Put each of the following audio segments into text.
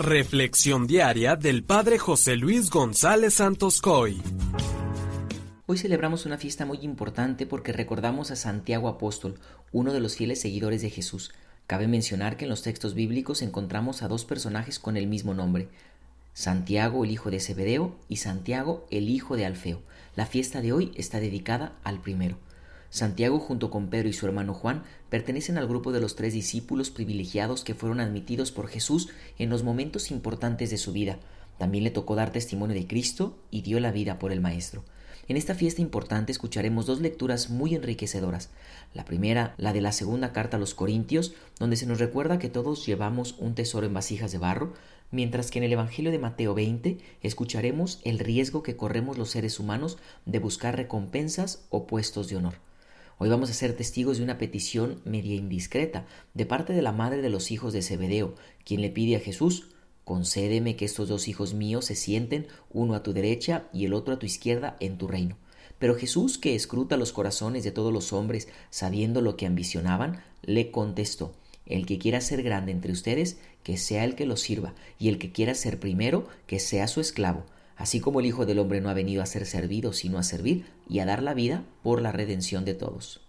Reflexión diaria del Padre José Luis González Santos Coy. Hoy celebramos una fiesta muy importante porque recordamos a Santiago Apóstol, uno de los fieles seguidores de Jesús. Cabe mencionar que en los textos bíblicos encontramos a dos personajes con el mismo nombre, Santiago el hijo de Zebedeo y Santiago el hijo de Alfeo. La fiesta de hoy está dedicada al primero. Santiago junto con Pedro y su hermano Juan pertenecen al grupo de los tres discípulos privilegiados que fueron admitidos por Jesús en los momentos importantes de su vida. También le tocó dar testimonio de Cristo y dio la vida por el Maestro. En esta fiesta importante escucharemos dos lecturas muy enriquecedoras. La primera, la de la segunda carta a los Corintios, donde se nos recuerda que todos llevamos un tesoro en vasijas de barro, mientras que en el Evangelio de Mateo 20 escucharemos el riesgo que corremos los seres humanos de buscar recompensas o puestos de honor. Hoy vamos a ser testigos de una petición media indiscreta de parte de la madre de los hijos de Zebedeo, quien le pide a Jesús Concédeme que estos dos hijos míos se sienten, uno a tu derecha y el otro a tu izquierda, en tu reino. Pero Jesús, que escruta los corazones de todos los hombres, sabiendo lo que ambicionaban, le contestó El que quiera ser grande entre ustedes, que sea el que lo sirva, y el que quiera ser primero, que sea su esclavo, así como el Hijo del Hombre no ha venido a ser servido, sino a servir y a dar la vida por la redención de todos.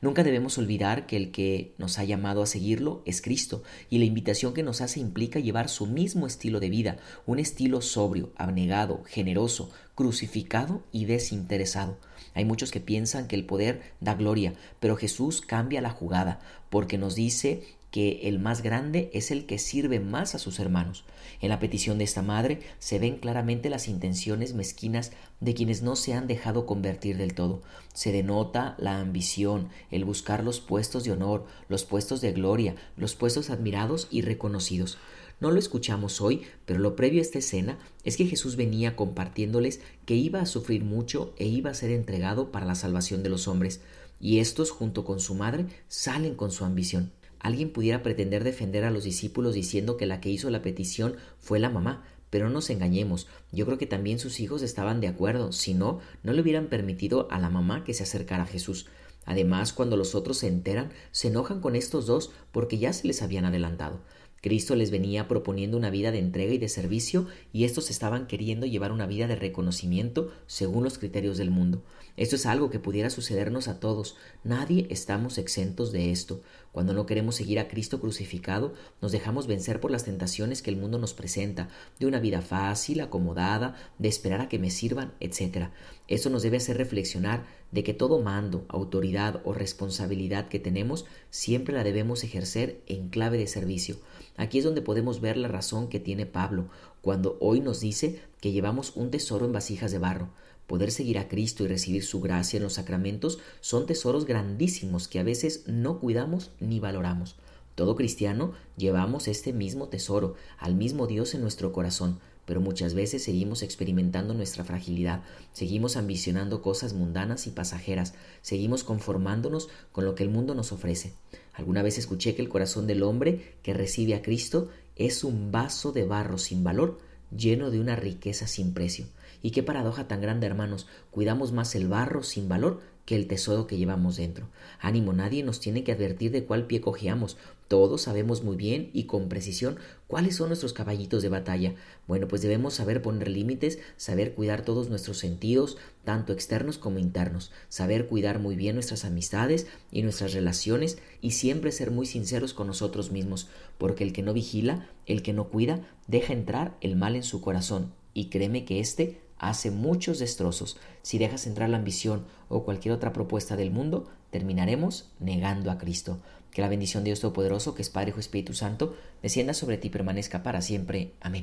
Nunca debemos olvidar que el que nos ha llamado a seguirlo es Cristo, y la invitación que nos hace implica llevar su mismo estilo de vida, un estilo sobrio, abnegado, generoso, crucificado y desinteresado. Hay muchos que piensan que el poder da gloria, pero Jesús cambia la jugada, porque nos dice que el más grande es el que sirve más a sus hermanos. En la petición de esta madre se ven claramente las intenciones mezquinas de quienes no se han dejado convertir del todo. Se denota la ambición, el buscar los puestos de honor, los puestos de gloria, los puestos admirados y reconocidos. No lo escuchamos hoy, pero lo previo a esta escena es que Jesús venía compartiéndoles que iba a sufrir mucho e iba a ser entregado para la salvación de los hombres, y estos, junto con su madre, salen con su ambición. Alguien pudiera pretender defender a los discípulos diciendo que la que hizo la petición fue la mamá, pero no nos engañemos, yo creo que también sus hijos estaban de acuerdo, si no, no le hubieran permitido a la mamá que se acercara a Jesús. Además, cuando los otros se enteran, se enojan con estos dos porque ya se les habían adelantado. Cristo les venía proponiendo una vida de entrega y de servicio y estos estaban queriendo llevar una vida de reconocimiento según los criterios del mundo. Esto es algo que pudiera sucedernos a todos. Nadie estamos exentos de esto. Cuando no queremos seguir a Cristo crucificado, nos dejamos vencer por las tentaciones que el mundo nos presenta, de una vida fácil, acomodada, de esperar a que me sirvan, etc. Eso nos debe hacer reflexionar de que todo mando, autoridad o responsabilidad que tenemos siempre la debemos ejercer en clave de servicio. Aquí es donde podemos ver la razón que tiene Pablo cuando hoy nos dice que llevamos un tesoro en vasijas de barro. Poder seguir a Cristo y recibir su gracia en los sacramentos son tesoros grandísimos que a veces no cuidamos ni valoramos. Todo cristiano llevamos este mismo tesoro, al mismo Dios en nuestro corazón, pero muchas veces seguimos experimentando nuestra fragilidad, seguimos ambicionando cosas mundanas y pasajeras, seguimos conformándonos con lo que el mundo nos ofrece. Alguna vez escuché que el corazón del hombre que recibe a Cristo es un vaso de barro sin valor, lleno de una riqueza sin precio. Y qué paradoja tan grande, hermanos, cuidamos más el barro sin valor que el tesoro que llevamos dentro. Ánimo, nadie nos tiene que advertir de cuál pie cojeamos. Todos sabemos muy bien y con precisión cuáles son nuestros caballitos de batalla. Bueno, pues debemos saber poner límites, saber cuidar todos nuestros sentidos, tanto externos como internos, saber cuidar muy bien nuestras amistades y nuestras relaciones y siempre ser muy sinceros con nosotros mismos, porque el que no vigila, el que no cuida, deja entrar el mal en su corazón y créeme que éste hace muchos destrozos. Si dejas entrar la ambición o cualquier otra propuesta del mundo, terminaremos negando a Cristo. Que la bendición de Dios Todopoderoso, que es Padre, Hijo Espíritu Santo, descienda sobre ti y permanezca para siempre. Amén.